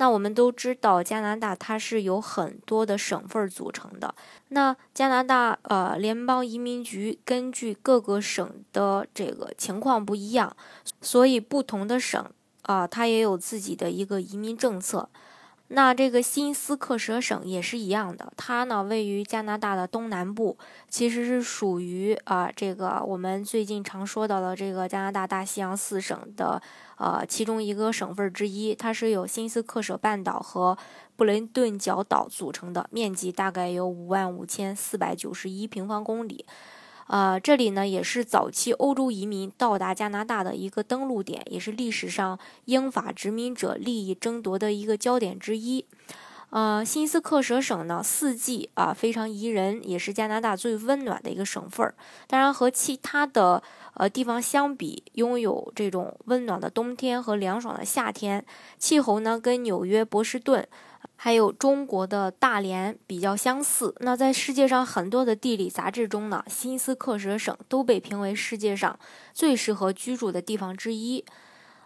那我们都知道，加拿大它是由很多的省份组成的。那加拿大呃联邦移民局根据各个省的这个情况不一样，所以不同的省啊，它也有自己的一个移民政策。那这个新斯克舍省也是一样的，它呢位于加拿大的东南部，其实是属于啊这个我们最近常说到的这个加拿大大西洋四省的呃其中一个省份之一。它是由新斯克舍半岛和布雷顿角岛组成的，面积大概有五万五千四百九十一平方公里。呃，这里呢也是早期欧洲移民到达加拿大的一个登陆点，也是历史上英法殖民者利益争夺的一个焦点之一。呃，新斯克舍省呢，四季啊非常宜人，也是加拿大最温暖的一个省份儿。当然，和其他的呃地方相比，拥有这种温暖的冬天和凉爽的夏天，气候呢跟纽约、波士顿。还有中国的大连比较相似。那在世界上很多的地理杂志中呢，新斯克舍省都被评为世界上最适合居住的地方之一。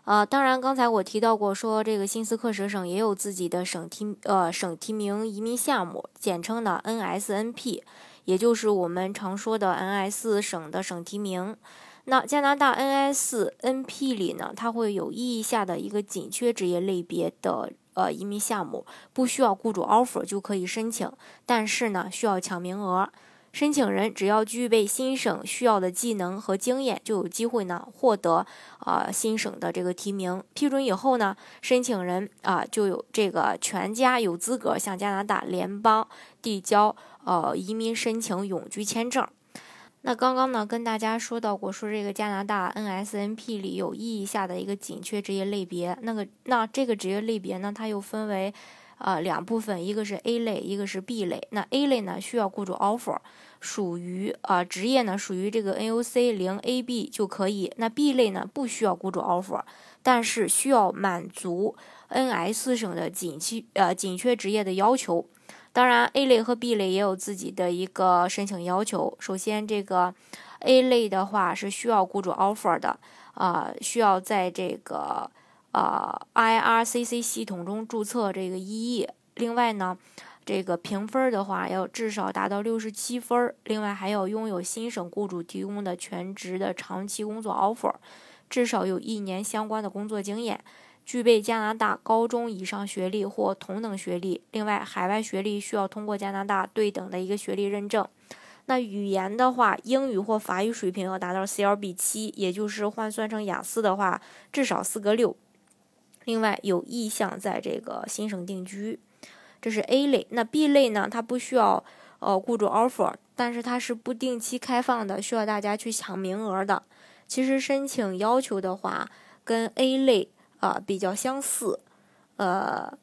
呃，当然，刚才我提到过，说这个新斯克舍省也有自己的省提呃省提名移民项目，简称的 NSNP，也就是我们常说的 NS 省的省提名。那加拿大 NSNP 里呢，它会有意义下的一个紧缺职业类别的。呃，移民项目不需要雇主 offer 就可以申请，但是呢，需要抢名额。申请人只要具备新省需要的技能和经验，就有机会呢获得啊新省的这个提名。批准以后呢，申请人啊就有这个全家有资格向加拿大联邦递交呃移民申请永居签证。那刚刚呢，跟大家说到过，说这个加拿大 NSNP 里有意义下的一个紧缺职业类别。那个，那这个职业类别呢，它又分为，呃，两部分，一个是 A 类，一个是 B 类。那 A 类呢，需要雇主 offer，属于啊职业呢，属于这个 NOC 零 AB 就可以。那 B 类呢，不需要雇主 offer，但是需要满足 NS 省的紧缺呃紧缺职业的要求。当然，A 类和 B 类也有自己的一个申请要求。首先，这个 A 类的话是需要雇主 offer 的，啊，需要在这个呃 IRCC 系统中注册这个 EE。另外呢，这个评分的话要至少达到六十七分。另外还要拥有新省雇主提供的全职的长期工作 offer，至少有一年相关的工作经验。具备加拿大高中以上学历或同等学历，另外海外学历需要通过加拿大对等的一个学历认证。那语言的话，英语或法语水平要达到 CLB 七，也就是换算成雅思的话，至少四个六。另外有意向在这个新省定居，这是 A 类。那 B 类呢？它不需要呃雇主 offer，但是它是不定期开放的，需要大家去抢名额的。其实申请要求的话，跟 A 类。啊，比较相似，呃，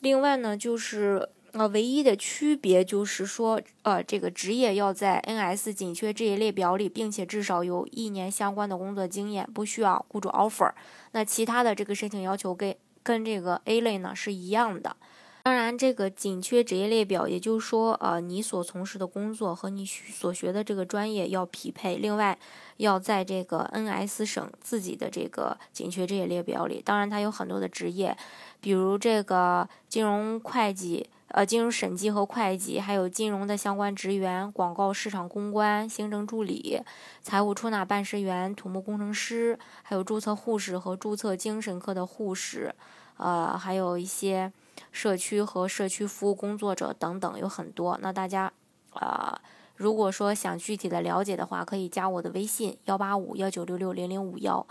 另外呢，就是呃，唯一的区别就是说，呃，这个职业要在 NS 紧缺这一列表里，并且至少有一年相关的工作经验，不需要雇主 offer。那其他的这个申请要求跟跟这个 A 类呢是一样的。当然，这个紧缺职业列表，也就是说，呃，你所从事的工作和你所学的这个专业要匹配。另外，要在这个 NS 省自己的这个紧缺职业列表里。当然，它有很多的职业，比如这个金融会计、呃，金融审计和会计，还有金融的相关职员、广告市场公关、行政助理、财务出纳办事员、土木工程师，还有注册护士和注册精神科的护士，呃，还有一些。社区和社区服务工作者等等有很多，那大家，啊，如果说想具体的了解的话，可以加我的微信幺八五幺九六六零零五幺，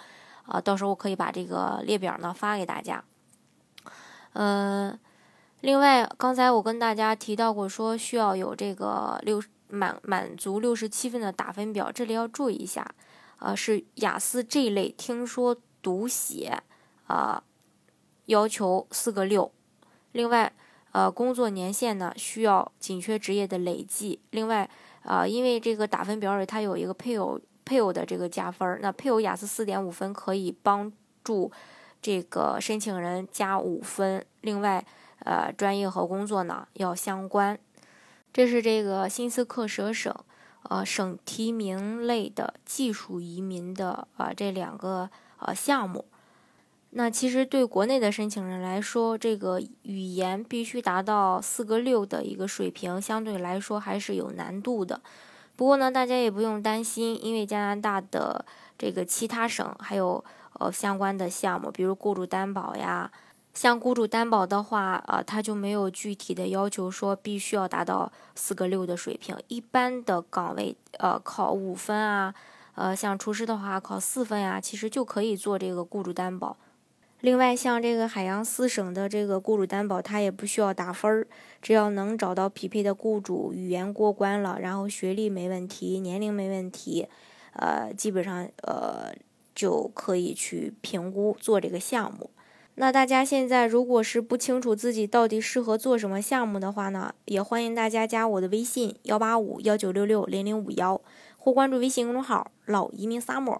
啊，到时候我可以把这个列表呢发给大家。嗯，另外刚才我跟大家提到过，说需要有这个六满满足六十七分的打分表，这里要注意一下，呃，是雅思这一类听说读写，啊，要求四个六。另外，呃，工作年限呢需要紧缺职业的累计。另外，呃，因为这个打分表里它有一个配偶配偶的这个加分，那配偶雅思四点五分可以帮助这个申请人加五分。另外，呃，专业和工作呢要相关。这是这个新斯克舍省，呃，省提名类的技术移民的呃这两个呃项目。那其实对国内的申请人来说，这个语言必须达到四个六的一个水平，相对来说还是有难度的。不过呢，大家也不用担心，因为加拿大的这个其他省还有呃相关的项目，比如雇主担保呀。像雇主担保的话，呃，他就没有具体的要求说必须要达到四个六的水平。一般的岗位，呃，考五分啊，呃，像厨师的话考四分呀，其实就可以做这个雇主担保。另外，像这个海洋四省的这个雇主担保，他也不需要打分儿，只要能找到匹配的雇主，语言过关了，然后学历没问题，年龄没问题，呃，基本上呃就可以去评估做这个项目。那大家现在如果是不清楚自己到底适合做什么项目的话呢，也欢迎大家加我的微信幺八五幺九六六零零五幺，或关注微信公众号“老移民 summer”。